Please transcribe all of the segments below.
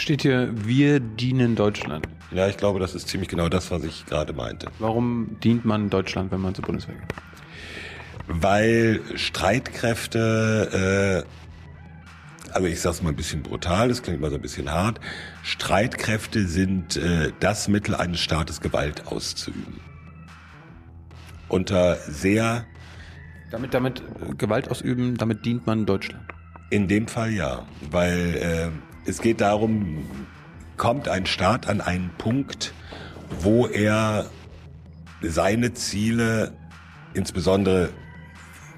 Steht hier, wir dienen Deutschland. Ja, ich glaube, das ist ziemlich genau das, was ich gerade meinte. Warum dient man Deutschland, wenn man zur Bundeswehr geht? Weil Streitkräfte, äh, also ich sag's mal ein bisschen brutal, das klingt mal so ein bisschen hart, Streitkräfte sind äh, das Mittel eines Staates, Gewalt auszuüben. Unter sehr, Damit, damit Gewalt ausüben, damit dient man Deutschland. in dem Fall ja, weil äh, es geht darum, kommt ein Staat an einen Punkt, wo er seine Ziele, insbesondere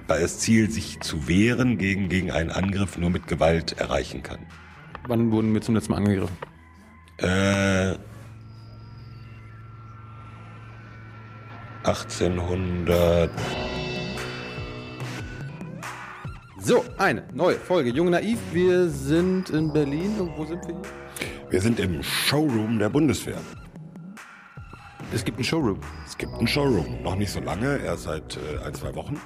das Ziel, sich zu wehren gegen, gegen einen Angriff, nur mit Gewalt erreichen kann. Wann wurden wir zum letzten Mal angegriffen? Äh, 1800. So, eine neue Folge Jung Naiv. Wir sind in Berlin. Und wo sind wir hier? Wir sind im Showroom der Bundeswehr. Es gibt einen Showroom. Es gibt einen Showroom, noch nicht so lange, erst seit äh, ein, zwei Wochen.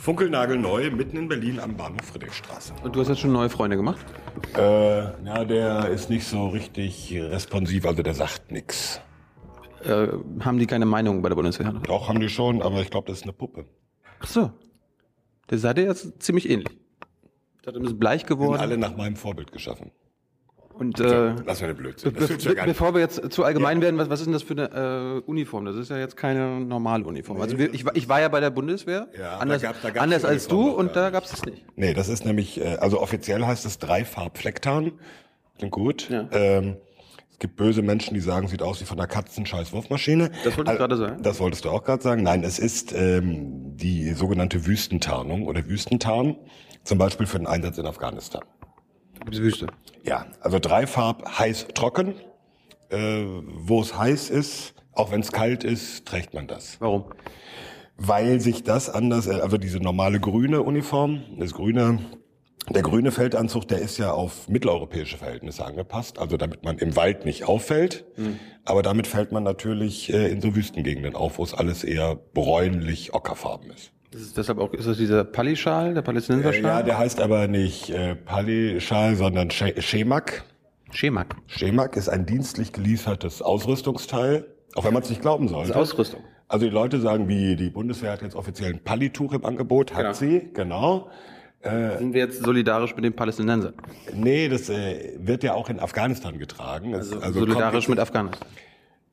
Funkelnagelneu, mitten in Berlin am Bahnhof Friedrichstraße. Und du hast jetzt schon neue Freunde gemacht? Äh, ja, der ist nicht so richtig responsiv, also der sagt nix. Äh, haben die keine Meinung bei der Bundeswehr? Doch, haben die schon, aber ich glaube, das ist eine Puppe. Ach so. Der sah dir jetzt ziemlich ähnlich. Der hat ein bisschen bleich Sind geworden. alle nach meinem Vorbild geschaffen. Und äh, Lass mir den be Blödsinn. be du ja bevor wir jetzt zu allgemein werden, was, was ist denn das für eine äh, Uniform? Das ist ja jetzt keine normale Uniform. Also wir, ich, war- ich war ja bei der Bundeswehr, Ja, anders, da gab- da gab's anders als du Uniform und da gab es das nicht. Nee, das ist nämlich, äh, also offiziell heißt es Dreifarbflecktarn. Klingt gut. Ja. Ähm, es gibt böse Menschen, die sagen, sieht aus wie von einer Katzenscheiß-Wurfmaschine. Das wollte ich gerade sagen. Das wolltest du auch gerade sagen. Nein, es ist ähm, die sogenannte Wüstentarnung oder Wüstentarn, zum Beispiel für den Einsatz in Afghanistan. Gibt's Wüste. Ja, also Dreifarb, heiß, trocken. Äh, wo es heiß ist, auch wenn es kalt ist, trägt man das. Warum? Weil sich das anders, äh, also diese normale grüne Uniform, das grüne, der grüne Feldanzug, der ist ja auf mitteleuropäische Verhältnisse angepasst, also damit man im Wald nicht auffällt. Aber damit fällt man natürlich äh, in so Wüstengegenden auf, wo es alles eher bräunlich ockerfarben ist. Das ist deshalb auch, ist das dieser Pali-Schal, der Palästinenserschal? Äh, ja, der heißt aber nicht äh, Pali-Schal, sondern She- Schemak. Schemak. Schemak ist ein dienstlich geliefertes Ausrüstungsteil, auch wenn man es nicht glauben Das ist. Ausrüstung. Also die Leute sagen, wie die Bundeswehr hat jetzt offiziell ein Pallituch im Angebot, hat Genau. sie, genau. Sind wir jetzt solidarisch mit den Palästinensern? Nee, das äh, wird ja auch in Afghanistan getragen. Es- Also, solidarisch mit Afghanistan.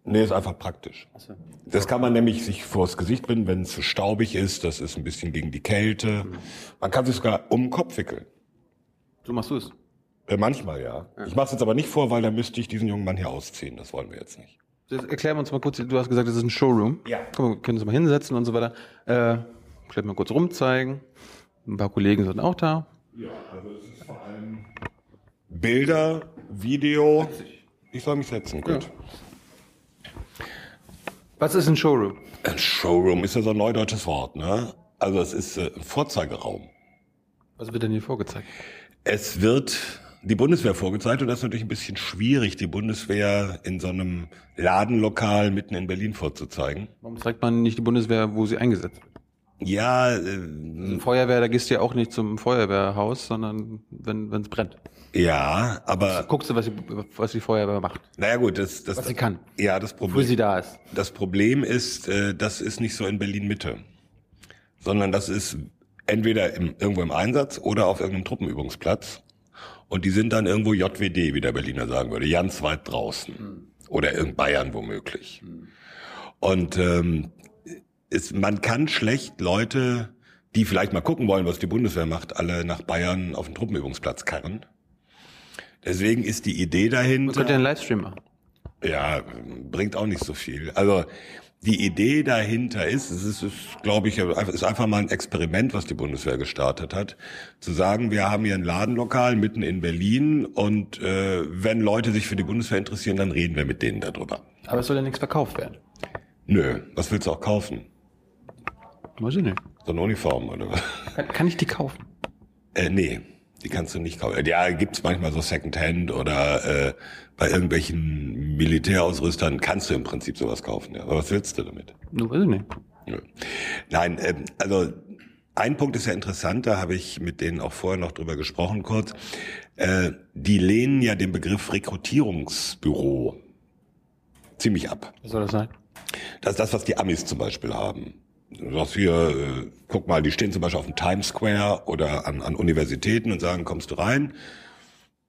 Nee, ist einfach praktisch. so. Das kann man nämlich sich vors Gesicht binden, wenn es zu staubig ist. Das ist ein bisschen gegen die Kälte. Man kann sich sogar um den Kopf wickeln. So machst du es. Äh, manchmal ja. Ich mache es jetzt aber nicht vor, weil dann müsste ich diesen jungen Mann hier ausziehen. Das wollen wir jetzt nicht. Das erklären wir uns mal kurz. Du hast gesagt, das ist ein Showroom. Ja. Komm, wir können uns mal hinsetzen und so weiter. Äh, vielleicht mal kurz rumzeigen. Ein paar Kollegen sind auch da. Ja, also es ist vor allem Bilder, Video. Ich soll mich setzen, gut. Was ist ein Showroom? Ein Showroom ist ja so ein neudeutsches Wort, ne? Also es ist äh, ein Vorzeigeraum. Was wird denn hier vorgezeigt? Es wird die Bundeswehr vorgezeigt und das ist natürlich ein bisschen schwierig, die Bundeswehr in so einem Ladenlokal mitten in Berlin vorzuzeigen. Warum zeigt man nicht die Bundeswehr, wo sie eingesetzt wird? Ja, äh, Feuerwehr, da gehst du ja auch nicht zum Feuerwehrhaus, sondern wenn es brennt. ja, aber Guckst du, was die, was die Feuerwehr macht, naja gut, das, das was sie kann, Ja, das wo Problem. sie da ist. Das Problem ist, äh, das ist nicht so in Berlin Mitte, sondern das ist entweder im, irgendwo im Einsatz oder auf irgendeinem Truppenübungsplatz. Und die sind dann irgendwo JWD, wie der Berliner sagen würde, ganz weit draußen. Oder in Bayern womöglich. Und ähm, ist, man kann schlecht Leute, die vielleicht mal gucken wollen, was die Bundeswehr macht, alle nach Bayern auf den Truppenübungsplatz karren. Deswegen ist die Idee Man dahinter. könnte einen Livestream machen. Ja, bringt auch nicht so viel. Also die Idee dahinter ist, es ist, ist glaube ich, ist einfach mal ein Experiment, was die Bundeswehr gestartet hat, zu sagen, wir haben hier ein Ladenlokal mitten in Berlin und äh, wenn Leute sich für die Bundeswehr interessieren, dann reden wir mit denen darüber. Aber es soll ja nichts verkauft werden. Nö, was willst du auch kaufen? Weiß ich nicht. So eine Uniform oder was? Kann, kann ich die kaufen? Äh, nee, die kannst du nicht kaufen. Ja, gibt's manchmal so Secondhand oder äh, bei irgendwelchen Militärausrüstern kannst du im Prinzip sowas kaufen. Ja. Aber was willst du damit? Nur weiß ich nicht. Nö. Nein, ähm, also ein Punkt ist ja interessant, da habe ich mit denen auch vorher noch drüber gesprochen kurz. Äh, die lehnen ja den Begriff Rekrutierungsbüro ziemlich ab. Was soll das sein? Das ist das, was die Amis zum Beispiel haben. Sagst hier, äh, guck mal, die stehen zum Beispiel auf dem Times Square oder an, an Universitäten und sagen, kommst du rein?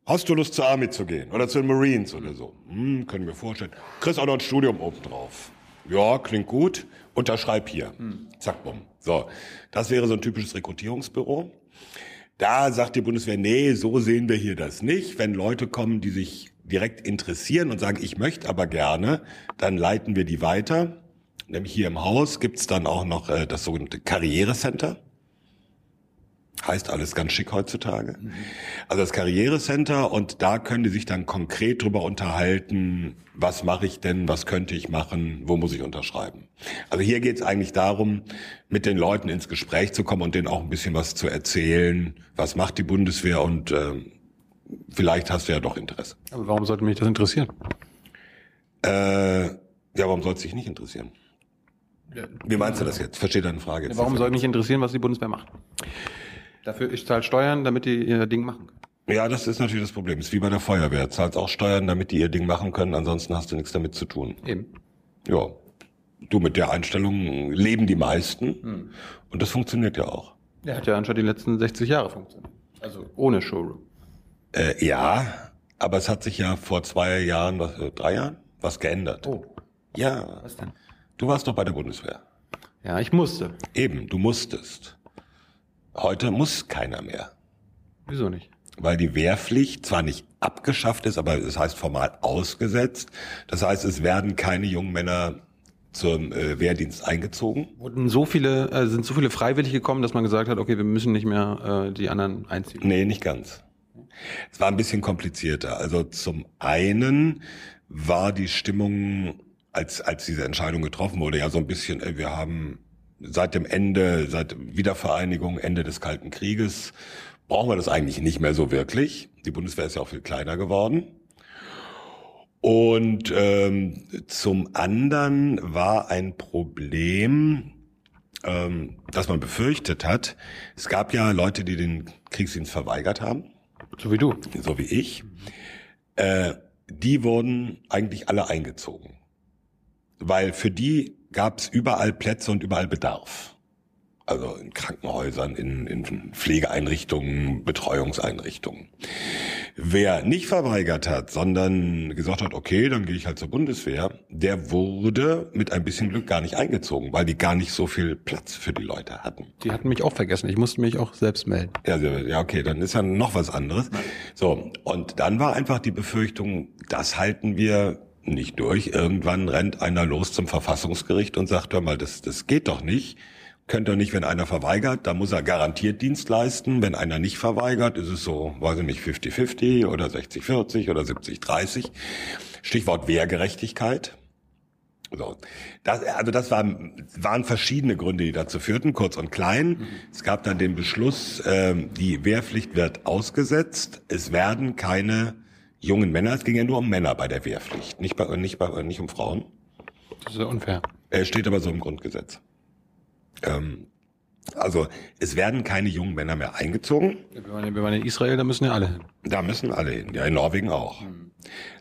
Hast du Lust zur Army zu gehen oder zu den Marines oder so? Hm, können wir vorstellen. Kriegst auch noch ein Studium oben drauf. Ja, klingt gut. Unterschreib hier. Hm. Zack, bumm. So, das wäre so ein typisches Rekrutierungsbüro. Da sagt die Bundeswehr, nee, so sehen wir hier das nicht. Wenn Leute kommen, die sich direkt interessieren und sagen, ich möchte aber gerne, dann leiten wir die weiter. Nämlich hier im Haus gibt's dann auch noch äh, das sogenannte Karrierecenter. Heißt alles ganz schick heutzutage. Mhm. Also das Karrierecenter und da können die sich dann konkret drüber unterhalten, was mache ich denn, was könnte ich machen, wo muss ich unterschreiben. Also hier geht es eigentlich darum, mit den Leuten ins Gespräch zu kommen und denen auch ein bisschen was zu erzählen, was macht die Bundeswehr und äh, vielleicht hast du ja doch Interesse. Aber warum sollte mich das interessieren? Äh, ja, warum sollte es dich nicht interessieren? Wie meinst du das jetzt? Verstehe deine Frage jetzt. Warum soll mich interessieren, was die Bundeswehr macht? Dafür, ich zahle Steuern, damit die ihr Ding machen können. Ja, das ist natürlich das Problem. Das ist wie bei der Feuerwehr. Zahlst auch Steuern, damit die ihr Ding machen können, ansonsten hast du nichts damit zu tun. Eben. Ja. Du mit der Einstellung leben die meisten hm. und das funktioniert ja auch. Ja, hat ja anscheinend die letzten 60 Jahre funktioniert. Also ohne Showroom. Äh, ja, aber es hat sich ja vor zwei Jahren, was, äh, drei Jahren, was geändert. Oh. Ja. Was denn? Du warst doch bei der Bundeswehr. Ja, ich musste. Eben, du musstest. Heute muss keiner mehr. Wieso nicht? Weil die Wehrpflicht zwar nicht abgeschafft ist, aber es heißt formal ausgesetzt. Das heißt, es werden keine jungen Männer zum äh, Wehrdienst eingezogen. Wurden so viele, äh, sind so viele freiwillig gekommen, dass man gesagt hat, okay, wir müssen nicht mehr äh, die anderen einziehen? Nee, nicht ganz. Es war ein bisschen komplizierter. Also zum einen war die Stimmung, als, als diese Entscheidung getroffen wurde, ja so ein bisschen, äh, wir haben seit dem Ende, seit Wiedervereinigung, Ende des Kalten Krieges, brauchen wir das eigentlich nicht mehr so wirklich. Die Bundeswehr ist ja auch viel kleiner geworden. Und ähm, zum anderen war ein Problem, ähm, das man befürchtet hat. Es gab ja Leute, die den Kriegsdienst verweigert haben. So wie du. So wie ich. Äh, die wurden eigentlich alle eingezogen. Weil für die gab es überall Plätze und überall Bedarf. Also in Krankenhäusern, in, in Pflegeeinrichtungen, Betreuungseinrichtungen. Wer nicht verweigert hat, sondern gesagt hat, okay, dann gehe ich halt zur Bundeswehr, der wurde mit ein bisschen Glück gar nicht eingezogen, weil die gar nicht so viel Platz für die Leute hatten. Die hatten mich auch vergessen. Ich musste mich auch selbst melden. Ja, ja okay, dann ist ja noch was anderes. So, und dann war einfach die Befürchtung, das halten wir nicht durch. Irgendwann rennt einer los zum Verfassungsgericht und sagt, hör mal, das, das geht doch nicht. Könnt ihr nicht, wenn einer verweigert, da muss er garantiert Dienst leisten. Wenn einer nicht verweigert, ist es so, weiß ich nicht, 50-50 oder 60-40 oder 70-30. Stichwort Wehrgerechtigkeit. So. Das, also das waren, waren verschiedene Gründe, die dazu führten, kurz und klein. Mhm. Es gab dann den Beschluss, äh, die Wehrpflicht wird ausgesetzt. Es werden keine jungen Männer. Es ging ja nur um Männer bei der Wehrpflicht, nicht, bei, nicht, bei, nicht um Frauen. Das ist ja unfair. Er steht aber so im Grundgesetz. Ähm, also es werden keine jungen Männer mehr eingezogen. Wenn wir in Israel, da müssen ja alle hin. Da müssen alle hin, ja in Norwegen auch. Mhm.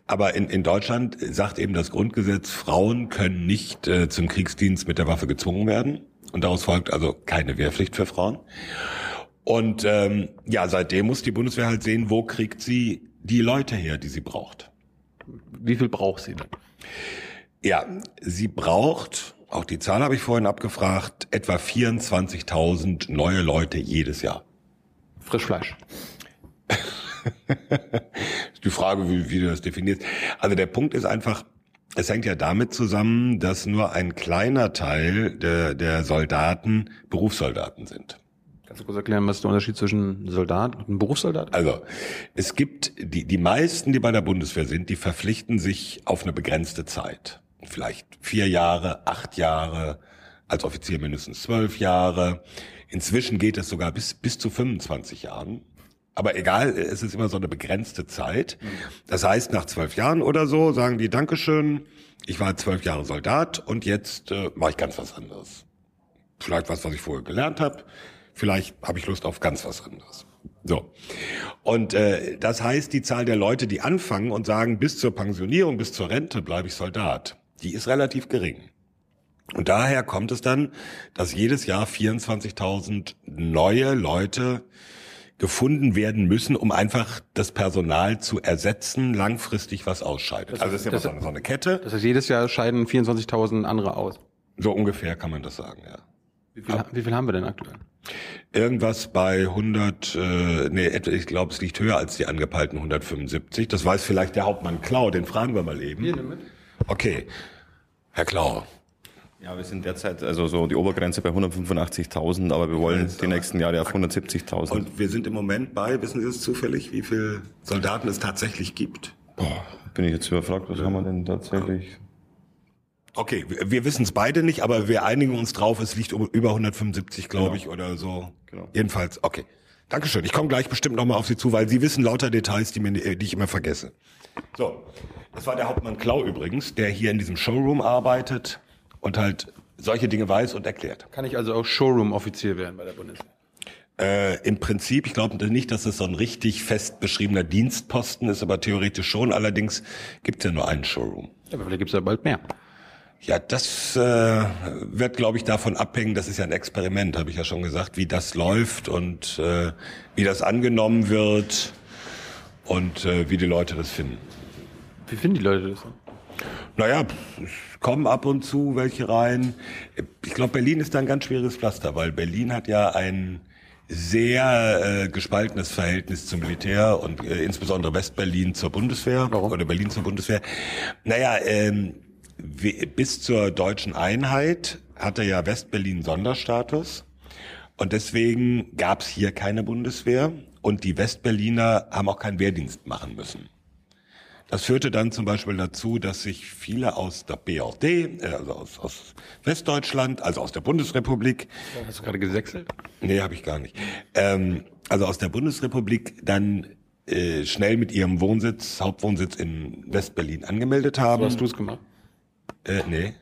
Aber in, in Deutschland sagt eben das Grundgesetz, Frauen können nicht äh, zum Kriegsdienst mit der Waffe gezwungen werden. Und daraus folgt also keine Wehrpflicht für Frauen. Und ähm, ja, seitdem muss die Bundeswehr halt sehen, wo kriegt sie die Leute her, die sie braucht. Wie viel braucht sie denn? Ja, sie braucht, auch die Zahl habe ich vorhin abgefragt, etwa 24.000 neue Leute jedes Jahr. Frischfleisch. die Frage, wie, wie du das definierst. Also der Punkt ist einfach, es hängt ja damit zusammen, dass nur ein kleiner Teil der, der Soldaten Berufssoldaten sind. Kannst du kurz erklären, was ist der Unterschied zwischen Soldat und einem Berufssoldat? Also, es gibt die, die meisten, die bei der Bundeswehr sind, die verpflichten sich auf eine begrenzte Zeit. Vielleicht vier Jahre, acht Jahre, als Offizier mindestens zwölf Jahre. Inzwischen geht es sogar bis, bis zu 25 Jahren. Aber egal, es ist immer so eine begrenzte Zeit. Das heißt, nach zwölf Jahren oder so sagen die, Dankeschön, ich war zwölf Jahre Soldat und jetzt äh, mache ich ganz was anderes. Vielleicht was, was ich vorher gelernt habe Vielleicht habe ich Lust auf ganz was anderes. So. Und äh, das heißt, die Zahl der Leute, die anfangen und sagen, bis zur Pensionierung, bis zur Rente bleibe ich Soldat, die ist relativ gering. Und daher kommt es dann, dass jedes Jahr 24.000 neue Leute gefunden werden müssen, um einfach das Personal zu ersetzen, langfristig was ausscheidet. Das also das ist ja das- so eine, so eine Kette. Das heißt, jedes Jahr scheiden 24.000 andere aus. So ungefähr kann man das sagen, ja. Wie viel, wie viel haben wir denn aktuell? Irgendwas bei 100, äh, nee, ich glaube, es liegt höher als die angepeilten 175. Das weiß vielleicht der Hauptmann Klau, den fragen wir mal eben. mit. Okay, Herr Klau. Ja, wir sind derzeit also so die Obergrenze bei 185.000, aber wir wollen die nächsten Jahre auf 170.000. Und wir sind im Moment bei, wissen Sie es zufällig, wie viele Soldaten es tatsächlich gibt? Boah, bin ich jetzt überfragt, was haben wir denn tatsächlich? Okay, wir, wissen es beide nicht, aber wir einigen uns drauf, es liegt um- über 175, glaube ich, oder so. Genau. Jedenfalls, okay. Dankeschön. Ich komme gleich bestimmt nochmal auf Sie zu, weil Sie wissen lauter Details, die, mir, die ich immer vergesse. So, das war der Hauptmann Klau übrigens, der hier in diesem Showroom arbeitet und halt solche Dinge weiß und erklärt. Kann ich also auch Showroom-Offizier werden bei der Bundeswehr? Äh, Im Prinzip, ich glaube nicht, dass es so ein richtig fest beschriebener Dienstposten ist, aber theoretisch schon. Allerdings gibt es ja nur einen Showroom. Ja, aber vielleicht gibt's ja bald mehr. Ja, das äh, wird, glaube ich, davon abhängen. Das ist ja ein Experiment, habe ich ja schon gesagt, wie das läuft und äh, wie das angenommen wird und äh, wie die Leute das finden. Wie finden die Leute das? Naja, es kommen ab und zu welche rein. Ich glaube, Berlin ist da ein ganz schweres Pflaster, weil Berlin hat ja ein sehr äh, gespaltenes Verhältnis zum Militär und äh, insbesondere Westberlin zur Bundeswehr Warum? oder Berlin zur Bundeswehr. Naja, ähm, bis zur deutschen Einheit hatte ja Westberlin Sonderstatus und deswegen gab es hier keine Bundeswehr und die Westberliner haben auch keinen Wehrdienst machen müssen. Das führte dann zum Beispiel dazu, dass sich viele aus der BRD, äh, also aus, aus Westdeutschland, also aus der Bundesrepublik, Hast du gerade gesächselt? nee, habe ich gar nicht, ähm, also aus der Bundesrepublik dann äh, schnell mit ihrem Wohnsitz, Hauptwohnsitz in Westberlin angemeldet haben. So hast du es gemacht. Äh, nee.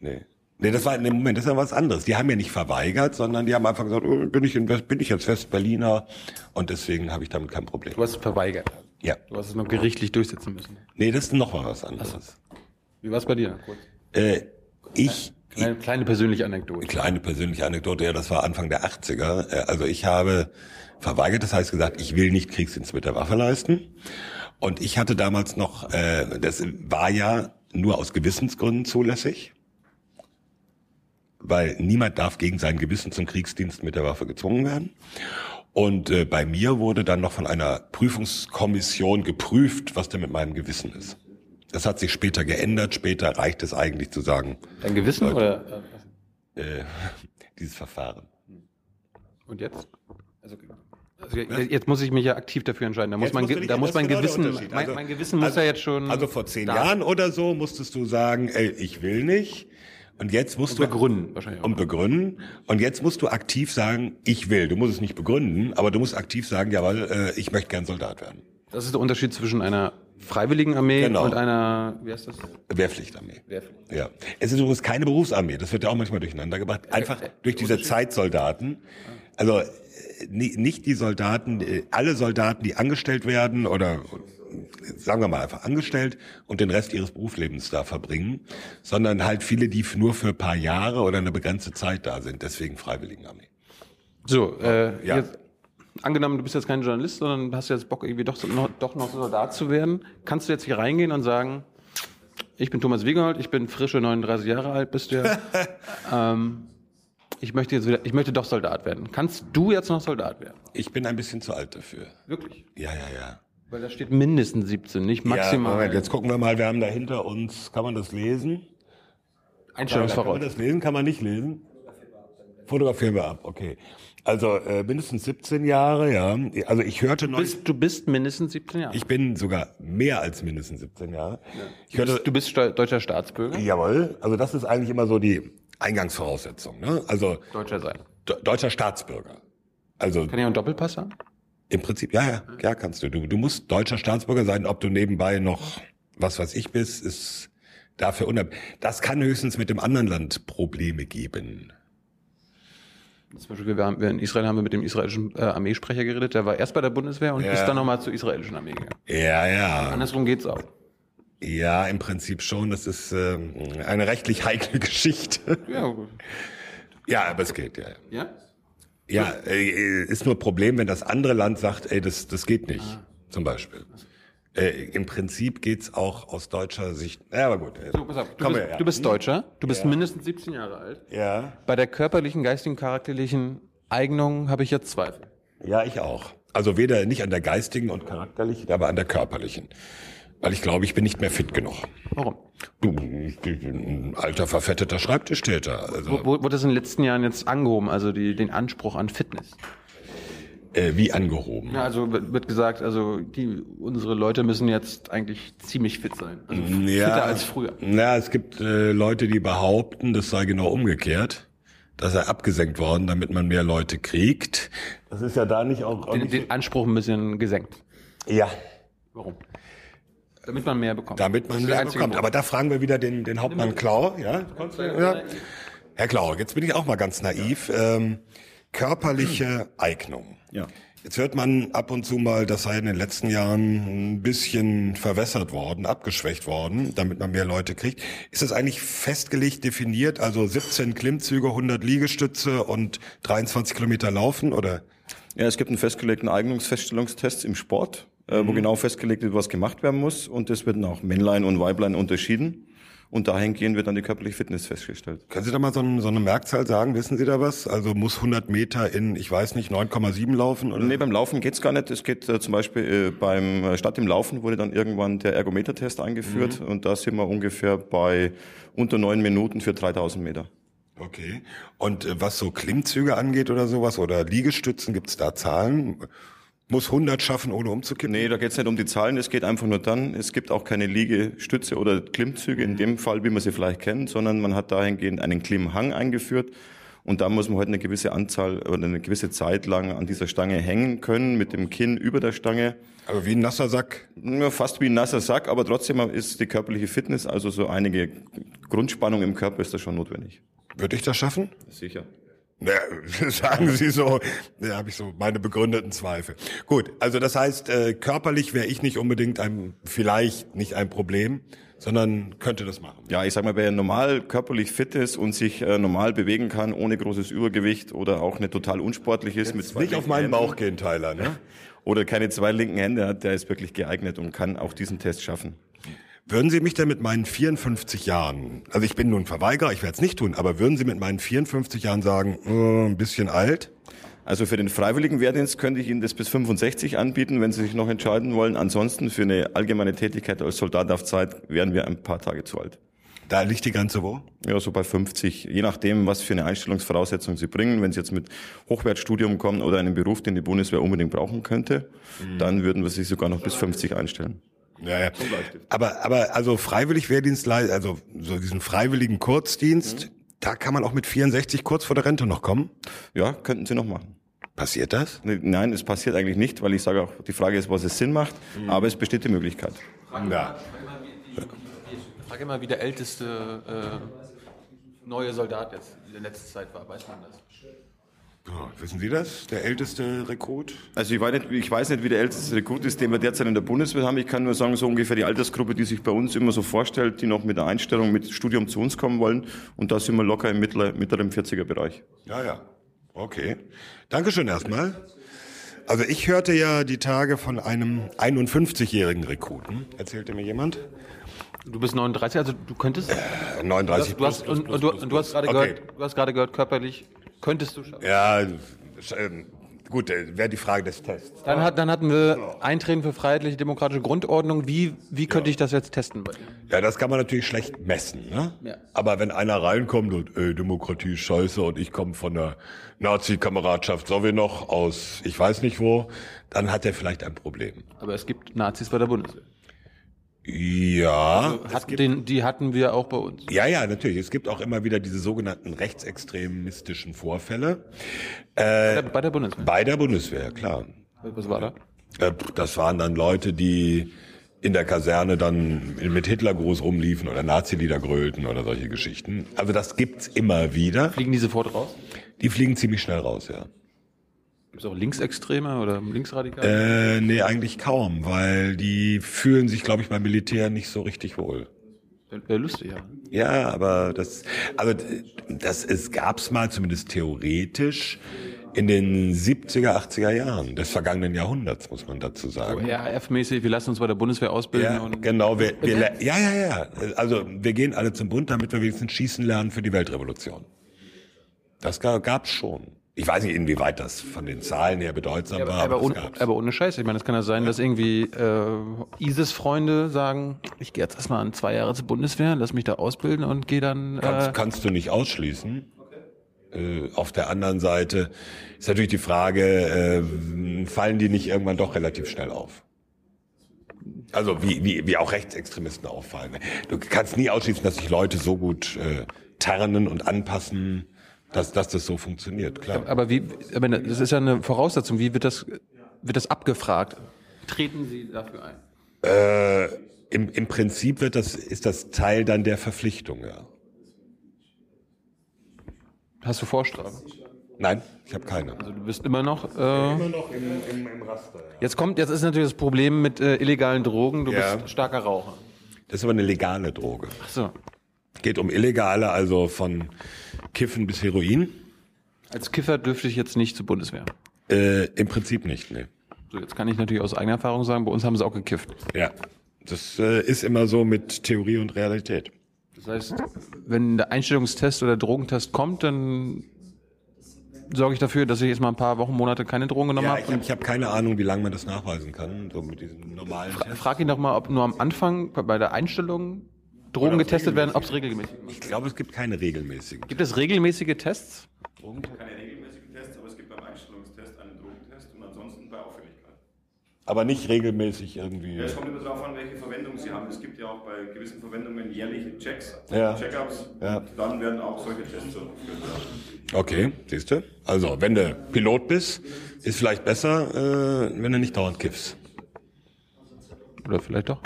Nee. Nee, das war in dem Moment, das ist ja was anderes. Die haben ja nicht verweigert, sondern die haben einfach gesagt, oh, bin ich in West, bin ich jetzt Westberliner und deswegen habe ich damit kein Problem. Du hast es verweigert. Ja. Du hast es noch gerichtlich durchsetzen müssen. Nee, das ist noch mal was anderes. Wie war es bei dir? Äh, ich, Kleine, kleine persönliche Anekdote. kleine persönliche Anekdote, ja, das war Anfang der 80er. Äh, Also ich habe verweigert, das heißt gesagt, ich will nicht Kriegsdienst mit der Waffe leisten. Und ich hatte damals noch, äh, das war ja nur aus Gewissensgründen zulässig, weil niemand darf gegen sein Gewissen zum Kriegsdienst mit der Waffe gezwungen werden. Und äh, bei mir wurde dann noch von einer Prüfungskommission geprüft, was denn mit meinem Gewissen ist. Das hat sich später geändert. Später reicht es eigentlich zu sagen, Dein Gewissen oder? äh, äh, dieses Verfahren. Und jetzt? Also, jetzt muss ich mich ja aktiv dafür entscheiden. Da muss Jetzt nicht- da muss mein genau Gewissen, mein, Also- mein Gewissen muss also- ja jetzt schon. Also vor zehn da Jahren oder so musstest du sagen, ey, ich will nicht. Und jetzt musst du begründen wahrscheinlich. Auch. und begründen. Und jetzt musst du aktiv sagen, ich will. Du musst es nicht begründen, aber du musst aktiv sagen, jawohl, äh, ich möchte gern Soldat werden. Das ist der Unterschied zwischen einer freiwilligen Armee Genau. und einer, wie heißt das? Wehrpflichtarmee. Wehrpflicht. Ja. Es ist übrigens keine Berufsarmee. Das wird ja auch manchmal durcheinander gebracht. Einfach äh, durch diese Zeitsoldaten. Also nicht die Soldaten, äh, alle Soldaten, die angestellt werden oder sagen wir mal einfach angestellt und den Rest ihres Berufslebens da verbringen, sondern halt viele, die nur für ein paar Jahre oder eine begrenzte Zeit da sind. Deswegen Freiwilligenarmee. So, äh, Ja. jetzt, angenommen, du bist jetzt kein Journalist, sondern hast jetzt Bock, irgendwie doch, so, noch, doch noch Soldat zu werden. Kannst du jetzt hier reingehen und sagen, ich bin Thomas Wiegold, ich bin frische 39 Jahre alt, bist du ja. ähm, ich möchte jetzt wieder, ich möchte doch Soldat werden. Kannst du jetzt noch Soldat werden? Ich bin ein bisschen zu alt dafür. Wirklich? Ja, ja, ja. Weil da steht mindestens 17, nicht Ja, maximal. Moment, jetzt gucken wir mal, wir haben da hinter uns, kann man das lesen? Kann man Einstellungsvoraus. das lesen? Kann man nicht lesen? Fotografieren wir ab, okay. Also äh, mindestens 17 Jahre, ja. Also ich hörte Du neulich, bist, du bist mindestens 17 Jahre. ich bin sogar mehr als mindestens 17 Jahre. Ich du hörte, bist, du bist deutscher Staatsbürger? jawohl, also das ist eigentlich immer so die Eingangsvoraussetzung. Ne? Also Deutscher sein. de- deutscher Staatsbürger. Also Kann ich auch einen Doppelpass haben? im Prinzip, ja, ja, ja, kannst du. du. Du musst deutscher Staatsbürger sein, ob du nebenbei noch was weiß ich bist, ist dafür unab. Das kann höchstens mit dem anderen Land Probleme geben. Zum Beispiel, wir haben, in Israel haben wir mit dem israelischen äh, Armeesprecher geredet, der war erst bei der Bundeswehr und Ja. ist dann nochmal zur israelischen Armee gegangen. Ja, ja. Andersrum geht's auch. Ja, im Prinzip schon. Das ist ähm, eine rechtlich heikle Geschichte. Ja, gut. Ja, aber es geht, ja. Ja? Ja, äh, ist nur Problem, wenn das andere Land sagt, ey, das, das geht nicht, Ah. zum Beispiel. Äh, Im Prinzip geht's auch aus deutscher Sicht. Ja, aber gut. äh, So, pass auf. Du, komm bist, her, ja. du bist Deutscher, du bist mindestens 17 Jahre alt. Ja. Bei der körperlichen, geistigen, charakterlichen Eignung habe ich jetzt Zweifel. Ja, ich auch. Also weder nicht an der geistigen und charakterlichen, aber an der körperlichen. Weil ich glaube, ich bin nicht mehr fit genug. Warum? Du, ein alter, verfetteter Schreibtischtäter. Also, wurde das in den letzten Jahren jetzt angehoben, also die, den Anspruch an Fitness? Äh, wie angehoben. Ja, also wird, wird gesagt, also die, unsere Leute müssen jetzt eigentlich ziemlich fit sein. Also fitter als früher. Ja, es gibt äh, Leute, die behaupten, das sei genau umgekehrt. Das sei abgesenkt worden, damit man mehr Leute kriegt. Das ist ja da nicht auch. auch Den, nicht den Anspruch ein bisschen gesenkt. ja, Warum? Damit man mehr bekommt. damit man mehr bekommt. Grund. Aber da fragen wir wieder den, den Hauptmann Klau. Ja? ja. Herr Klau, jetzt bin ich auch mal ganz naiv. Ähm, körperliche Eignung. Ja. Jetzt hört man ab und zu mal, das sei in den letzten Jahren ein bisschen verwässert worden, abgeschwächt worden, damit man mehr Leute kriegt. Ist das eigentlich festgelegt, definiert, also 17 Klimmzüge, 100 Liegestütze und 23 Kilometer laufen oder? Ja, es gibt einen festgelegten Eignungsfeststellungstest im Sport, äh, wo genau festgelegt wird, was gemacht werden muss. Und das wird dann auch Männlein und Weiblein unterschieden. Und dahingehend wird dann die körperliche Fitness festgestellt. Können Sie da mal so, ein, so eine Merkzahl sagen? Wissen Sie da was? Also muss 100 Meter in, ich weiß nicht, 9,7 laufen oder? Nee, beim Laufen geht's gar nicht. Es geht äh, zum Beispiel äh, beim äh, statt dem Laufen wurde dann irgendwann der Ergometertest eingeführt und da sind wir ungefähr bei unter neun Minuten für 3000 Meter. Okay. Und äh, was so Klimmzüge angeht oder sowas oder Liegestützen, gibt's da Zahlen? Muss 100 schaffen, ohne umzukippen? Nee, da geht's nicht um die Zahlen, es geht einfach nur dann, es gibt auch keine Liegestütze oder Klimmzüge in dem Fall, wie man sie vielleicht kennt, sondern man hat dahingehend einen Klimmhang eingeführt und da muss man halt eine gewisse Anzahl oder eine gewisse Zeit lang an dieser Stange hängen können, mit dem Kinn über der Stange. Aber wie ein nasser Sack. Ja, fast wie ein nasser Sack, aber trotzdem ist die körperliche Fitness, also so einige Grundspannung im Körper ist da schon notwendig. Würde ich das schaffen? Sicher. Ja, sagen Sie so, da habe ich so meine begründeten Zweifel. Gut, also das heißt, äh, körperlich wäre ich nicht unbedingt ein, vielleicht nicht ein Problem, sondern könnte das machen. Ja, ich sag mal, wer normal körperlich fit ist und sich äh, normal bewegen kann, ohne großes Übergewicht oder auch nicht total unsportlich ist, mit zwei Nicht auf meinen Händen Bauch gehen, Tyler, ne? oder keine zwei linken Hände hat, der ist wirklich geeignet und kann auch diesen Test schaffen. Würden Sie mich denn mit meinen 54 Jahren, also ich bin nun Verweigerer, ich werde es nicht tun, aber würden Sie mit meinen 54 Jahren sagen, äh, ein bisschen alt? Also für den freiwilligen Wehrdienst könnte ich Ihnen das bis 65 anbieten, wenn Sie sich noch entscheiden wollen. Ansonsten für eine allgemeine Tätigkeit als Soldat auf Zeit wären wir ein paar Tage zu alt. Da liegt die Grenze wo? Ja, so bei 50. Je nachdem, was für eine Einstellungsvoraussetzung Sie bringen. Wenn Sie jetzt mit Hochwertstudium kommen oder einen Beruf, den die Bundeswehr unbedingt brauchen könnte, dann würden wir Sie sogar noch bis 50 einstellen. Ja, ja. Aber, aber also freiwillig Wehrdienst, also so diesen freiwilligen Kurzdienst, da kann man auch mit 64 kurz vor der Rente noch kommen. Ja, könnten Sie noch machen. Passiert das? Nein, es passiert eigentlich nicht, weil ich sage auch, die Frage ist, was es Sinn macht, aber es besteht die Möglichkeit. Ja. Frage mal, wie der älteste äh, neue Soldat jetzt in der letzten Zeit war. Weiß man das? Wissen Sie das? Der älteste Rekrut? Also ich weiß, nicht, ich weiß nicht, wie der älteste Rekrut ist, den wir derzeit in der Bundeswehr haben. Ich kann nur sagen, so ungefähr die Altersgruppe, die sich bei uns immer so vorstellt, die noch mit der Einstellung, mit Studium zu uns kommen wollen. Und da sind wir locker im mittler, mittleren 40er-Bereich. Ja, ja. Okay. Dankeschön erstmal. Also ich hörte ja die Tage von einem 51-jährigen Rekruten. Erzählte mir jemand? Du bist 39, also du könntest. Äh, 39 Du hast, und, und, du, und du hast gerade Okay. gehört, du hast gerade gehört, körperlich könntest du schaffen. Ja, ähm, gut, äh, wäre die Frage des Tests. Dann, hat, dann hatten wir Eintreten für freiheitliche demokratische Grundordnung. Wie, wie könnte ich das jetzt testen? Ja, das kann man natürlich schlecht messen. Ne? Ja. Aber wenn einer reinkommt und ey, Demokratie ist scheiße und ich komme von der Nazi-Kameradschaft noch aus ich weiß nicht wo, dann hat er vielleicht ein Problem. Aber es gibt Nazis bei der Bundeswehr. Ja, Hat, den, die hatten wir auch bei uns. ja, ja, natürlich. Es gibt auch immer wieder diese sogenannten rechtsextremistischen Vorfälle Bei der, bei der Bundeswehr. bei der Bundeswehr, klar. Was war da? Äh, Das waren dann Leute, die in der Kaserne dann mit Hitlergruß rumliefen oder Nazi-Lieder grölten oder solche Geschichten. Also das gibt's immer wieder. Fliegen die sofort raus? Die fliegen ziemlich schnell raus, ja. Gibt es auch Linksextreme oder Linksradikale? Äh, nee, eigentlich kaum, weil die fühlen sich, glaube ich, beim Militär nicht so richtig wohl. Wäre lustig, ja. Ja, aber das, also das es gab's mal zumindest theoretisch in den 70er, 80er Jahren des vergangenen Jahrhunderts, muss man dazu sagen. RAF-mäßig, wir lassen uns bei der Bundeswehr ausbilden. Ja, genau. Wir, wir, ja, ja, ja. Also wir gehen alle zum Bund, damit wir wenigstens schießen lernen für die Weltrevolution. Das ga- gab's schon. Ich weiß nicht, inwieweit das von den Zahlen her bedeutsam aber, war, aber, aber, ohne, aber ohne Scheiß. Ich meine, es kann ja sein, dass irgendwie äh, ISIS-Freunde sagen, ich gehe jetzt erstmal an zwei Jahre zur Bundeswehr, lass mich da ausbilden und gehe dann. kannst, Äh, kannst du nicht ausschließen. Äh, auf der anderen Seite ist natürlich die Frage, äh, fallen die nicht irgendwann doch relativ schnell auf? Also wie, wie, wie auch Rechtsextremisten auffallen. Du kannst nie ausschließen, dass sich Leute so gut äh, tarnen und anpassen, dass, dass das so funktioniert. Klar. aber wie, aber das ist ja eine Voraussetzung. Wie wird das, wird das abgefragt? Treten Sie dafür ein? Äh, im, Im Prinzip wird das, ist das Teil dann der Verpflichtung, ja. Hast du Vorstrafen? Nein, ich habe keine. Also du bist immer noch. Äh, immer noch im, im, im Raster. Jetzt kommt, jetzt ist natürlich das Problem mit äh, illegalen Drogen. Du Ja. bist starker Raucher. Das ist aber eine legale Droge. Ach so. Geht um illegale, also von Kiffen bis Heroin. Als Kiffer dürfte ich jetzt nicht zur Bundeswehr. Äh, Im Prinzip nicht, nee. So, jetzt kann ich natürlich aus eigener Erfahrung sagen, bei uns haben sie auch gekifft. Ja. Das äh, ist immer so mit Theorie und Realität. Das heißt, wenn der Einstellungstest oder Drogentest kommt, dann sorge ich dafür, dass ich jetzt mal ein paar Wochen, Monate keine Drogen genommen Ja, habe. ich habe hab keine Ahnung, wie lange man das nachweisen kann, so mit diesem normalen Test. Frag ihn doch mal, ob nur am Anfang bei der Einstellung Drogen getestet werden, ob es regelmäßig Ich glaube, es gibt keine regelmäßigen. Gibt es regelmäßige Tests? Keine regelmäßigen Tests, aber es gibt beim Einstellungstest einen Drogentest und ansonsten bei Auffälligkeit. Aber nicht regelmäßig irgendwie. Ja, es kommt immer darauf an, welche Verwendung Sie haben. Es gibt ja auch bei gewissen Verwendungen jährliche Checks, Ja. Check-ups. Ja. Dann werden auch solche Tests durchgeführt. Okay, siehst du? Also, wenn du Pilot bist, ist vielleicht besser, äh, wenn du nicht dauernd kiffst. Oder vielleicht doch?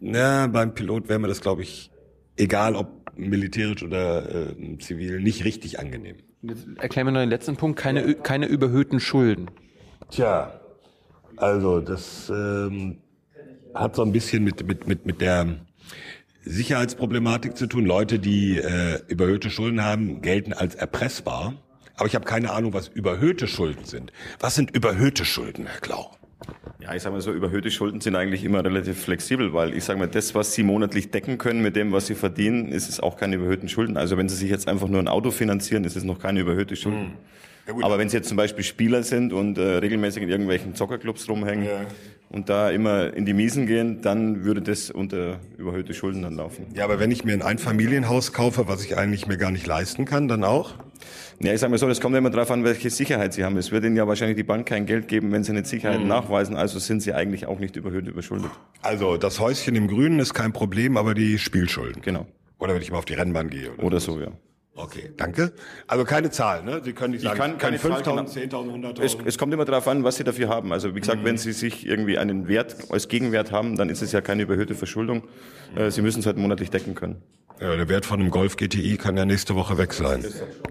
Na, beim Pilot wäre mir das, glaube ich, egal ob militärisch oder äh, zivil, nicht richtig angenehm. Jetzt erklär mir noch den letzten Punkt. Keine, keine überhöhten Schulden. Tja, also das ähm, hat so ein bisschen mit, mit, mit, mit der Sicherheitsproblematik zu tun. Leute, die äh, überhöhte Schulden haben, gelten als erpressbar. Aber ich habe keine Ahnung, was überhöhte Schulden sind. Was sind überhöhte Schulden, Herr Klau? Ja, ich sage mal so, überhöhte Schulden sind eigentlich immer relativ flexibel, weil ich sage mal, das, was Sie monatlich decken können mit dem, was Sie verdienen, ist es auch keine überhöhten Schulden. Also wenn Sie sich jetzt einfach nur ein Auto finanzieren, ist es noch keine überhöhte Schulden. Aber wenn Sie jetzt zum Beispiel Spieler sind und äh, regelmäßig in irgendwelchen Zockerclubs rumhängen und da immer in die Miesen gehen, dann würde das unter überhöhte Schulden dann laufen. Ja, aber wenn ich mir ein Einfamilienhaus kaufe, was ich eigentlich mir gar nicht leisten kann, dann auch? Ja, ich sage mal so, das kommt immer darauf an, welche Sicherheit Sie haben. Es wird Ihnen ja wahrscheinlich die Bank kein Geld geben, wenn Sie nicht Sicherheit nachweisen, also sind Sie eigentlich auch nicht überhöht überschuldet. Also das Häuschen im Grünen ist kein Problem, aber die Spielschulden. Genau. Oder wenn ich mal auf die Rennbahn gehe. Oder, Oder so, ja. Okay, danke. Also keine Zahl, ne? Sie können nicht sagen, kann keine Zahl 5.000, genau. 10.000, 100.000. Es, es kommt immer darauf an, was Sie dafür haben. Also wie gesagt, wenn Sie sich irgendwie einen Wert als Gegenwert haben, dann ist es ja keine überhöhte Verschuldung. Äh, Sie müssen es halt monatlich decken können. Ja, der Wert von einem Golf GTI kann ja nächste Woche weg sein.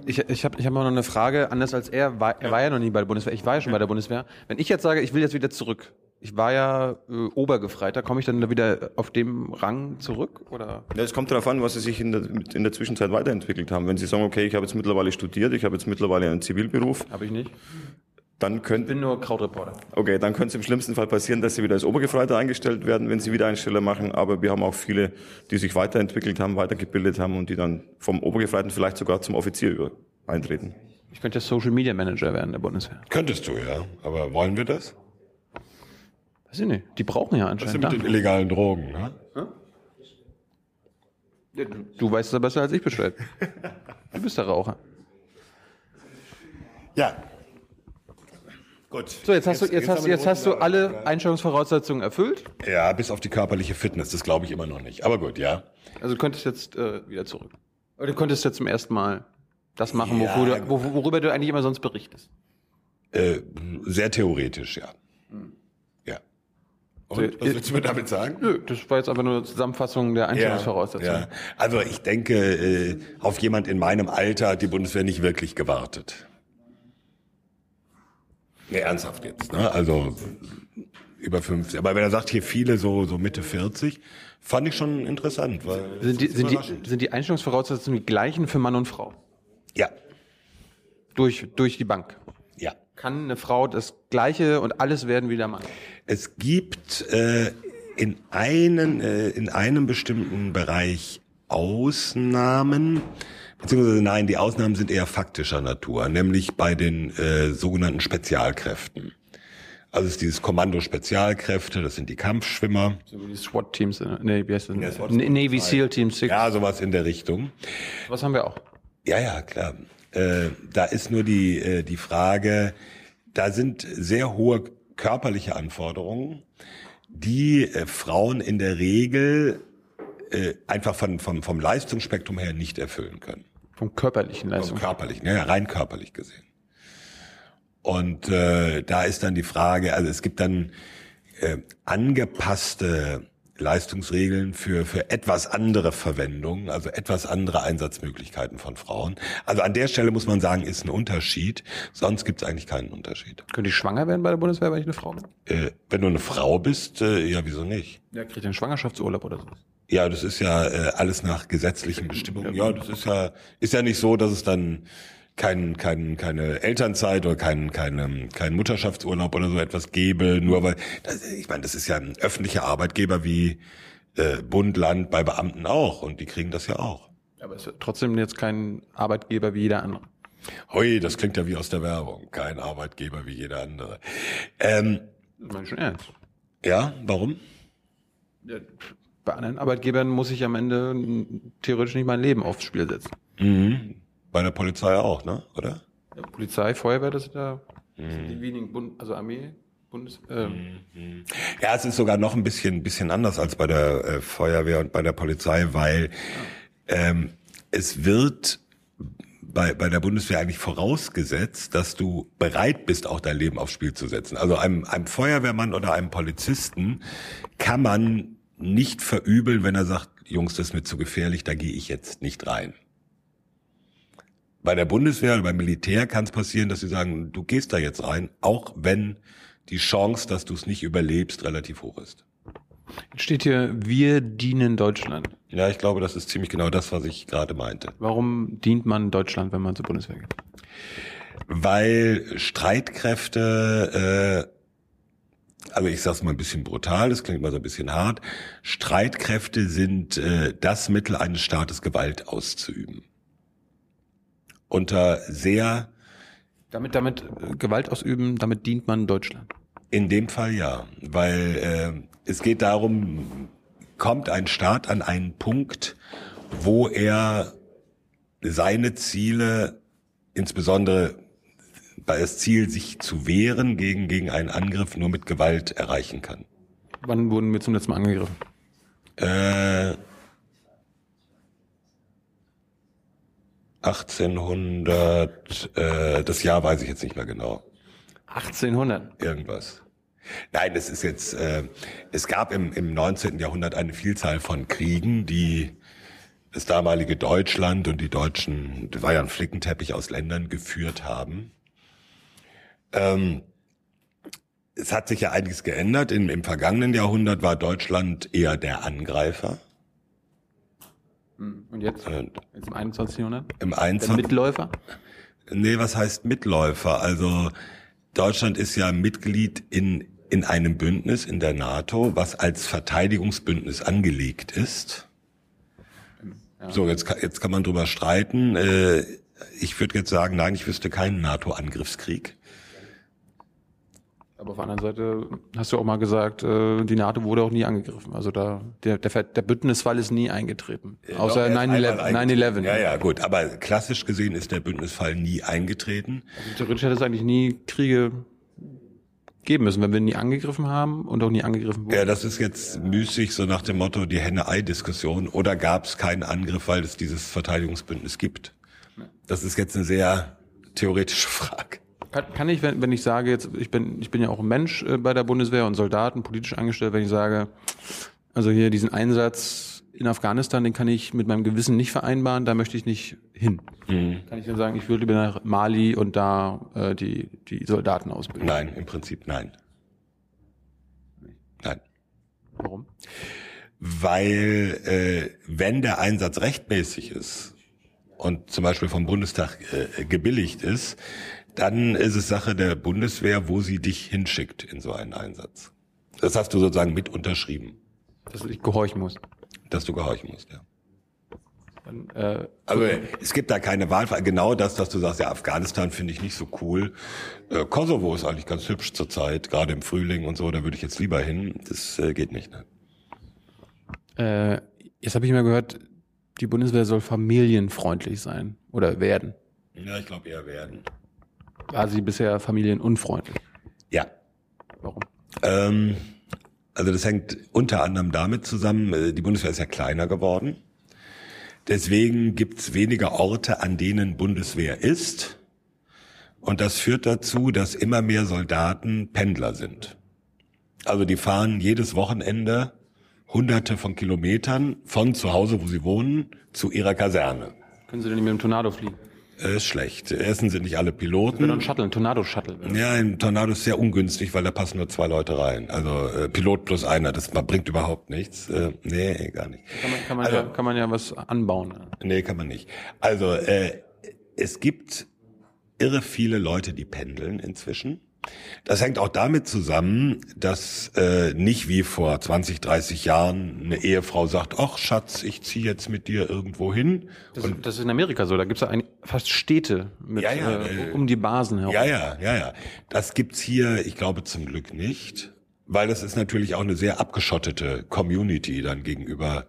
Ich, ich habe ich hab noch eine Frage, anders als er. War, er war ja noch nie bei der Bundeswehr. Ich war ja schon bei der Bundeswehr. Wenn ich jetzt sage, ich will jetzt wieder zurück. Ich war ja äh, Obergefreiter. Komme ich dann wieder auf dem Rang zurück? Oder? Ja, es kommt darauf an, was Sie sich in der, in der Zwischenzeit weiterentwickelt haben. Wenn Sie sagen, okay, ich habe jetzt mittlerweile studiert, ich habe jetzt mittlerweile einen Zivilberuf, Habe ich nicht. Dann könnte Bin nur Krautreporter. Okay, dann könnte es im schlimmsten Fall passieren, dass sie wieder als Obergefreiter eingestellt werden, wenn sie Wiedereinsteller machen. Aber wir haben auch viele, die sich weiterentwickelt haben, weitergebildet haben und die dann vom Obergefreiten vielleicht sogar zum Offizier über eintreten. Ich könnte ja Social Media Manager werden der Bundeswehr. Könntest du, ja. Aber wollen wir das? Weiß ich nicht. Die brauchen ja Was ist anscheinend. denn mit den illegalen Drogen, ne? Ja, du, du weißt es ja besser als ich Bescheid. Du bist der Raucher. Ja. Gut. So, jetzt hast du, jetzt hast, haben wir jetzt hast du alle Einstellungsvoraussetzungen erfüllt. Ja, bis auf die körperliche Fitness, das glaube ich immer noch nicht. Aber gut, ja. Also du könntest jetzt äh, wieder zurück. Oder du könntest jetzt zum ersten Mal das machen, Ja, du, wo, worüber du eigentlich immer sonst berichtest. Äh, sehr theoretisch, ja. Ja. Und, was willst du mir damit sagen? Nö, das war jetzt einfach nur eine Zusammenfassung der Einstellungsvoraussetzungen. Ja. Also ich denke, äh, auf jemand in meinem Alter hat die Bundeswehr nicht wirklich gewartet. Nee, ernsthaft jetzt. Ne? Also über 50. Aber wenn er sagt, hier viele so, so Mitte 40, fand ich schon interessant. Weil Sind die, sind, die, sind die Einstellungsvoraussetzungen die gleichen für Mann und Frau? ja, Durch, durch die Bank. ja. Kann eine Frau das Gleiche und alles werden wie der Mann? Es gibt äh, in, einen, äh, in einem bestimmten Bereich Ausnahmen, beziehungsweise nein, die Ausnahmen sind eher faktischer Natur, nämlich bei den äh, sogenannten Spezialkräften. Also es ist dieses Kommando Spezialkräfte, das sind die Kampfschwimmer. So wie die SWAT-Teams, äh, nee, wie heißt das? Ja, Navy SEAL Team 6. Ja, sowas in der Richtung. Was haben wir auch? Ja, ja, klar. Äh, da ist nur die, äh, die Frage, da sind sehr hohe körperliche Anforderungen, die äh, Frauen in der Regel äh, einfach von, vom, vom Leistungsspektrum her nicht erfüllen können. Vom körperlichen Vom Leistung. körperlichen, ja, ja, rein körperlich gesehen. Und äh, da ist dann die Frage, also es gibt dann äh, angepasste Leistungsregeln für, für etwas andere Verwendungen, also etwas andere Einsatzmöglichkeiten von Frauen. Also an der Stelle muss man sagen, ist ein Unterschied. Sonst gibt es eigentlich keinen Unterschied. Könnte ich schwanger werden bei der Bundeswehr, wenn ich eine Frau bin? Äh, wenn du eine Frau bist, äh, ja, wieso nicht? Ja, kriegt einen Schwangerschaftsurlaub oder so. Ja, das ist ja äh, alles nach gesetzlichen Bestimmungen. Ja, das ist ja ist ja nicht so, dass es dann kein, kein, keine Elternzeit oder kein, kein, kein Mutterschaftsurlaub oder so etwas gäbe, nur weil, das, ich meine, das ist ja ein öffentlicher Arbeitgeber wie äh, Bund, Land bei Beamten auch und die kriegen das ja auch. Aber es ist trotzdem jetzt kein Arbeitgeber wie jeder andere. Hui, das klingt ja wie aus der Werbung. Kein Arbeitgeber wie jeder andere. Ähm, Das meine ich schon ernst. ja, warum? Ja, Bei anderen Arbeitgebern muss ich am Ende theoretisch nicht mein Leben aufs Spiel setzen. Mhm. Bei der Polizei auch, ne? Oder? Ja, Polizei, Feuerwehr, das sind das sind die wenigen Bund, also Armee, Bundes, ähm, Ja, es ist sogar noch ein bisschen, bisschen anders als bei der äh, Feuerwehr und bei der Polizei, weil ähm, es wird bei, bei der Bundeswehr eigentlich vorausgesetzt, dass du bereit bist, auch dein Leben aufs Spiel zu setzen. Also einem, einem Feuerwehrmann oder einem Polizisten kann man nicht verübeln, wenn er sagt, Jungs, das ist mir zu gefährlich, da gehe ich jetzt nicht rein. Bei der Bundeswehr oder beim Militär kann es passieren, dass sie sagen, du gehst da jetzt rein, auch wenn die Chance, dass du es nicht überlebst, relativ hoch ist. steht hier, wir dienen Deutschland. Ja, ich glaube, das ist ziemlich genau das, was ich gerade meinte. Warum dient man Deutschland, wenn man zur Bundeswehr geht? Weil Streitkräfte, äh, also ich sag's mal ein bisschen brutal, das klingt mal so ein bisschen hart, Streitkräfte sind äh, das Mittel eines Staates, Gewalt auszuüben. Unter sehr, Damit, damit äh, Gewalt ausüben, damit dient man Deutschland. in dem Fall ja, weil äh, es geht darum, kommt ein Staat an einen Punkt, wo er seine Ziele, insbesondere das Ziel, sich zu wehren gegen, gegen einen Angriff, nur mit Gewalt erreichen kann. Wann wurden wir zum letzten Mal angegriffen? Äh, 1800, äh, das Jahr weiß ich jetzt nicht mehr genau. 1800. Irgendwas. Nein, es ist jetzt, äh, es gab im, im 19. Jahrhundert eine Vielzahl von Kriegen, die das damalige Deutschland und die Deutschen, das war ja ein Flickenteppich aus Ländern geführt haben. Ähm, es hat sich ja einiges geändert. Im, Im vergangenen Jahrhundert war Deutschland eher der Angreifer. Und jetzt? Und Jetzt im 21. Jahrhundert? Im Der 21. Mitläufer? Nee, was heißt Mitläufer? Also Deutschland ist ja Mitglied in, in einem Bündnis, in der NATO, was als Verteidigungsbündnis angelegt ist. So, jetzt, kann- jetzt kann man drüber streiten. Äh, ich würde jetzt sagen, nein, ich wüsste keinen NATO-Angriffskrieg. Aber auf der anderen Seite hast du auch mal gesagt, äh, die NATO wurde auch nie angegriffen. Also da der, der, der Bündnisfall ist nie eingetreten. Außer Doch, er ist einmal 9-11. eingetreten. 9-11. Ja, ja, gut. Aber klassisch gesehen ist der Bündnisfall nie eingetreten. Also theoretisch hätte es eigentlich nie Kriege geben müssen, wenn wir nie angegriffen haben und auch nie angegriffen wurden. Ja, das ist jetzt müßig, so nach dem Motto die Henne-Ei-Diskussion. Oder gab es keinen Angriff, weil es dieses Verteidigungsbündnis gibt? Das ist jetzt eine sehr theoretische Frage. Kann, kann ich, wenn, wenn ich sage jetzt, ich bin, ich bin ja auch ein Mensch äh, bei der Bundeswehr und Soldaten, politisch angestellt, wenn ich sage, also hier diesen Einsatz in Afghanistan, den kann ich mit meinem Gewissen nicht vereinbaren, da möchte ich nicht hin. Kann ich dann sagen, ich würde lieber nach Mali und da äh, die, die Soldaten ausbilden? Nein, im Prinzip nein. Nein. Warum? Weil äh, wenn der Einsatz rechtmäßig ist und zum Beispiel vom Bundestag äh, gebilligt ist, dann ist es Sache der Bundeswehr, wo sie dich hinschickt in so einen Einsatz. Das hast du sozusagen mit unterschrieben, Dass ich gehorchen muss. dass du gehorchen musst. Ja. Dann, äh, Also es gibt da keine Wahl. Genau das, dass du sagst, ja, Afghanistan finde ich nicht so cool. Äh, Kosovo ist eigentlich ganz hübsch zurzeit, gerade im Frühling und so, da würde ich jetzt lieber hin. Das äh, geht nicht. Ne? äh, jetzt habe ich mal gehört, die Bundeswehr soll familienfreundlich sein oder werden. Ja, ich glaube eher werden. War sie bisher familienunfreundlich? Ja. Warum? Ähm, also das hängt unter anderem damit zusammen, äh, die Bundeswehr ist ja kleiner geworden. Deswegen gibt's weniger Orte, an denen Bundeswehr ist. Und das führt dazu, dass immer mehr Soldaten Pendler sind. Also die fahren jedes Wochenende hunderte von Kilometern von zu Hause, wo sie wohnen, zu ihrer Kaserne. Können Sie denn nicht mit dem Tornado fliegen? Äh, Ist schlecht. Erstens sind nicht alle Piloten. Ein Shuttle, ein Tornado-Shuttle. Ja, ein Tornado ist sehr ungünstig, weil da passen nur zwei Leute rein. Also äh, Pilot plus einer, das bringt überhaupt nichts. Äh, nee, gar nicht. Kann man, kann, man Also- ja, kann man ja was anbauen. Nee, kann man nicht. Also äh, es gibt irre viele Leute, die pendeln inzwischen. Das hängt auch damit zusammen, dass äh, nicht wie vor 20, 30 Jahren eine Ehefrau sagt, ach Schatz, ich ziehe jetzt mit dir irgendwo hin. Das, das ist in Amerika so. Da gibt's ja eigentlich fast Städte mit, Ja, ja, äh, äh, um die Basen herum. Ja, ja, ja, ja. Das gibt's hier, ich glaube zum Glück nicht, weil das ist natürlich auch eine sehr abgeschottete Community dann gegenüber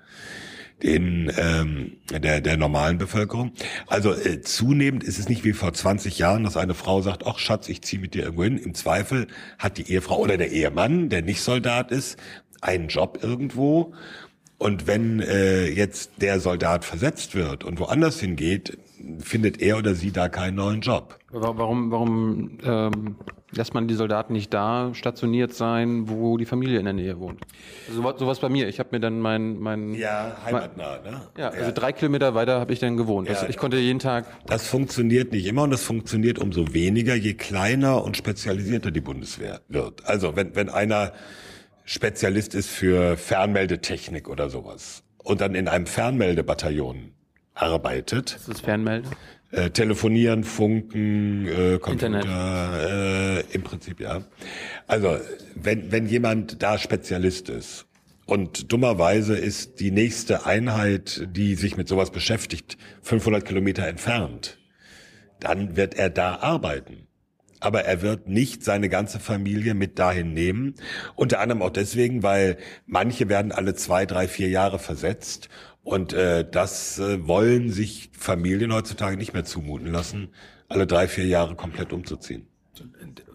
den ähm, der der normalen Bevölkerung. Also äh, zunehmend ist es nicht wie vor 20 Jahren, dass eine Frau sagt, ach Schatz, ich zieh mit dir irgendwo hin. Im Zweifel hat die Ehefrau oder der Ehemann, der nicht Soldat ist, einen Job irgendwo. Und wenn äh, jetzt der Soldat versetzt wird und woanders hingeht, findet er oder sie da keinen neuen Job. Wa- Warum, warum ähm, lässt man die Soldaten nicht da stationiert sein, wo die Familie in der Nähe wohnt? Also sowas, sowas bei mir. Ich habe mir dann mein, mein Ja, heimatnah, ne? ja, also drei Kilometer weiter habe ich dann gewohnt. Also Ja. ich konnte jeden Tag Das funktioniert nicht immer und das funktioniert umso weniger, je kleiner und spezialisierter die Bundeswehr wird. Also wenn, wenn einer Spezialist ist für Fernmeldetechnik oder sowas und dann in einem Fernmeldebataillon arbeitet, das ist Fernmelde. äh, telefonieren, funken, äh, Computer, äh, im Prinzip ja. Also wenn wenn jemand da Spezialist ist und dummerweise ist die nächste Einheit, die sich mit sowas beschäftigt, 500 Kilometer entfernt, dann wird er da arbeiten. Aber er wird nicht seine ganze Familie mit dahin nehmen. Unter anderem auch deswegen, weil manche werden alle zwei, drei, vier Jahre versetzt. Und äh, das äh, wollen sich Familien heutzutage nicht mehr zumuten lassen, alle drei, vier Jahre komplett umzuziehen.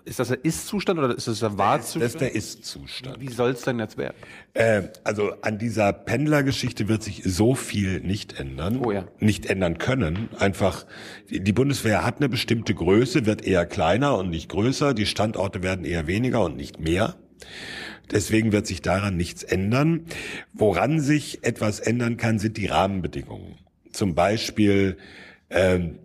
Ist das der Ist-Zustand oder ist das der Das Wahrzustand? ist der Ist-Zustand. Wie soll es denn jetzt werden? Äh, also an dieser Pendlergeschichte wird sich so viel nicht ändern, Oh ja. nicht ändern können. Einfach, die Bundeswehr hat eine bestimmte Größe, wird eher kleiner und nicht größer. Die Standorte werden eher weniger und nicht mehr. Deswegen wird sich daran nichts ändern. Woran sich etwas ändern kann, sind die Rahmenbedingungen. Zum Beispiel ähm,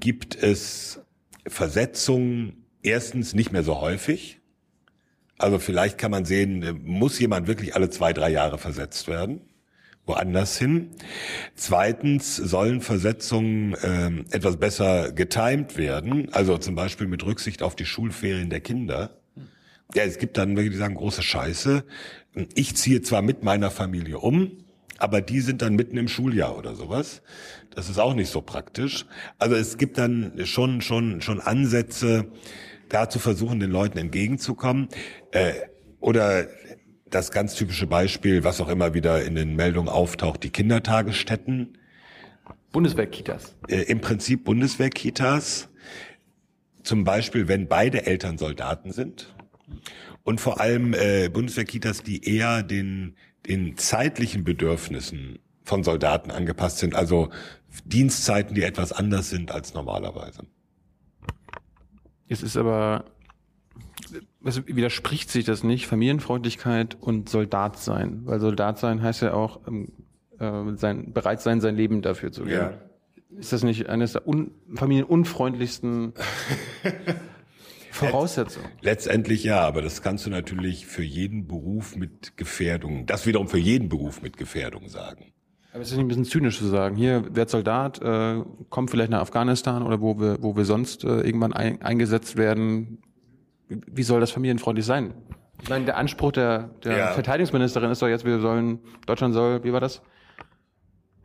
gibt es Versetzungen erstens nicht mehr so häufig. Also vielleicht kann man sehen, äh, muss jemand wirklich alle zwei, drei Jahre versetzt werden? Woanders hin. Zweitens sollen Versetzungen ähm, etwas besser getimt werden, also zum Beispiel mit Rücksicht auf die Schulferien der Kinder. Ja, es gibt dann welche, die sagen, große Scheiße. Ich ziehe zwar mit meiner Familie um, aber die sind dann mitten im Schuljahr oder sowas. Das ist auch nicht so praktisch. Also es gibt dann schon, schon, schon Ansätze, da zu versuchen, den Leuten entgegenzukommen. Äh, oder das ganz typische Beispiel, was auch immer wieder in den Meldungen auftaucht, die Kindertagesstätten, Bundeswehr-Kitas. äh, im Prinzip Bundeswehr-Kitas, zum Beispiel, wenn beide Eltern Soldaten sind und vor allem äh, Bundeswehr-Kitas, die eher den, den zeitlichen Bedürfnissen von Soldaten angepasst sind, also Dienstzeiten, die etwas anders sind als normalerweise. Es ist aber, es widerspricht sich das nicht, Familienfreundlichkeit und Soldat sein. Weil Soldat sein heißt ja auch, ähm, äh, sein, bereit sein, sein Leben dafür zu geben. Ja. Ist das nicht eines der un familienunfreundlichsten Voraussetzungen? Letztendlich ja, aber das kannst du natürlich für jeden Beruf mit Gefährdung, das wiederum für jeden Beruf mit Gefährdung sagen. Aber es ist nicht ein bisschen zynisch zu sagen, hier, werd Soldat, äh, kommt vielleicht nach Afghanistan oder wo wir, wo wir sonst äh, irgendwann ein, eingesetzt werden. Wie, wie soll das familienfreundlich sein? Ich meine, der Anspruch der, der Ja. Verteidigungsministerin ist doch jetzt, wir sollen, Deutschland soll, wie war das?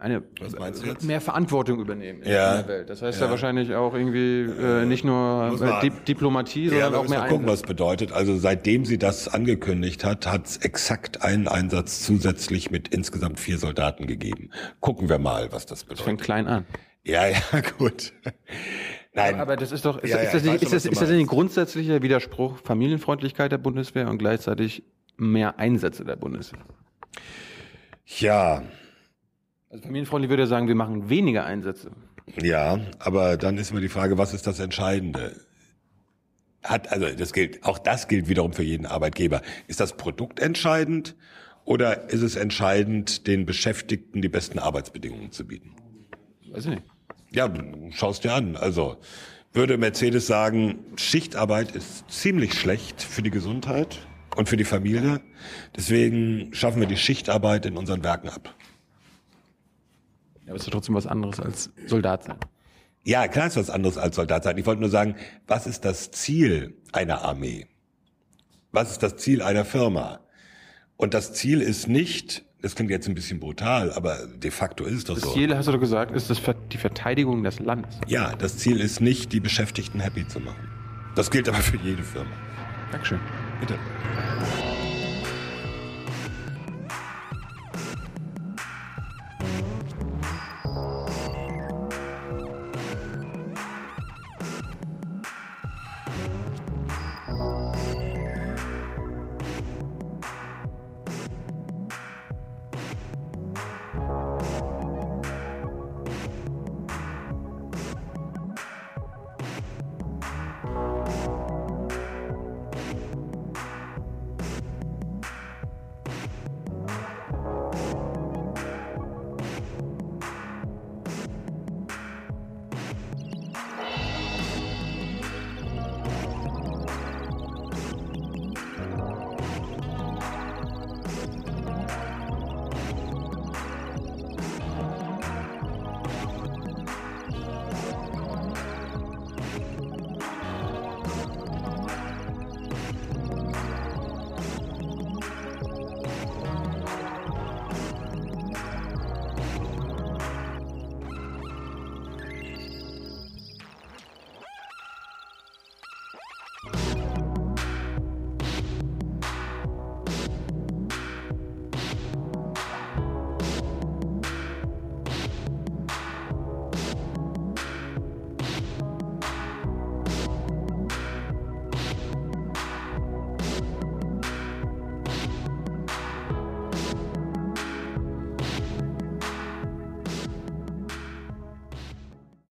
Eine Was mehr Verantwortung übernehmen in Ja. der Welt. Das heißt Ja. ja, wahrscheinlich auch irgendwie äh, nicht nur äh, Diplomatie, Ja, sondern wir auch mehr gucken, was Einsatz. bedeutet. Also seitdem sie das angekündigt hat, hat es exakt einen Einsatz zusätzlich mit insgesamt vier Soldaten gegeben. Gucken wir mal, was das Fängt bedeutet. klein an. Ja, ja, gut. Nein, Aber das ist doch, ist, Ja, ist, ja, das, nicht, ist, das, was ist das nicht ein grundsätzlicher Widerspruch Familienfreundlichkeit der Bundeswehr und gleichzeitig mehr Einsätze der Bundeswehr? ja, Also familienfreundlich würde ja sagen, wir machen weniger Einsätze. ja, aber dann ist immer die Frage, was ist das Entscheidende? Hat, also das gilt, auch das gilt wiederum für jeden Arbeitgeber. Ist das Produkt entscheidend oder ist es entscheidend, den Beschäftigten die besten Arbeitsbedingungen zu bieten? Weiß ich nicht. Ja, schaust dir an. Also würde Mercedes sagen, Schichtarbeit ist ziemlich schlecht für die Gesundheit und für die Familie. Deswegen schaffen wir die Schichtarbeit in unseren Werken ab. Ja, aber es ist doch trotzdem was anderes als Soldat sein. Ja, klar ist was anderes als Soldat sein. Ich wollte nur sagen, was ist das Ziel einer Armee? Was ist das Ziel einer Firma? Und das Ziel ist nicht, das klingt jetzt ein bisschen brutal, aber de facto ist es doch Das so. Ziel, hast du doch gesagt, ist das Ver- die Verteidigung des Landes. Ja, das Ziel ist nicht, die Beschäftigten happy zu machen. Das gilt aber für jede Firma. Dankeschön. Bitte.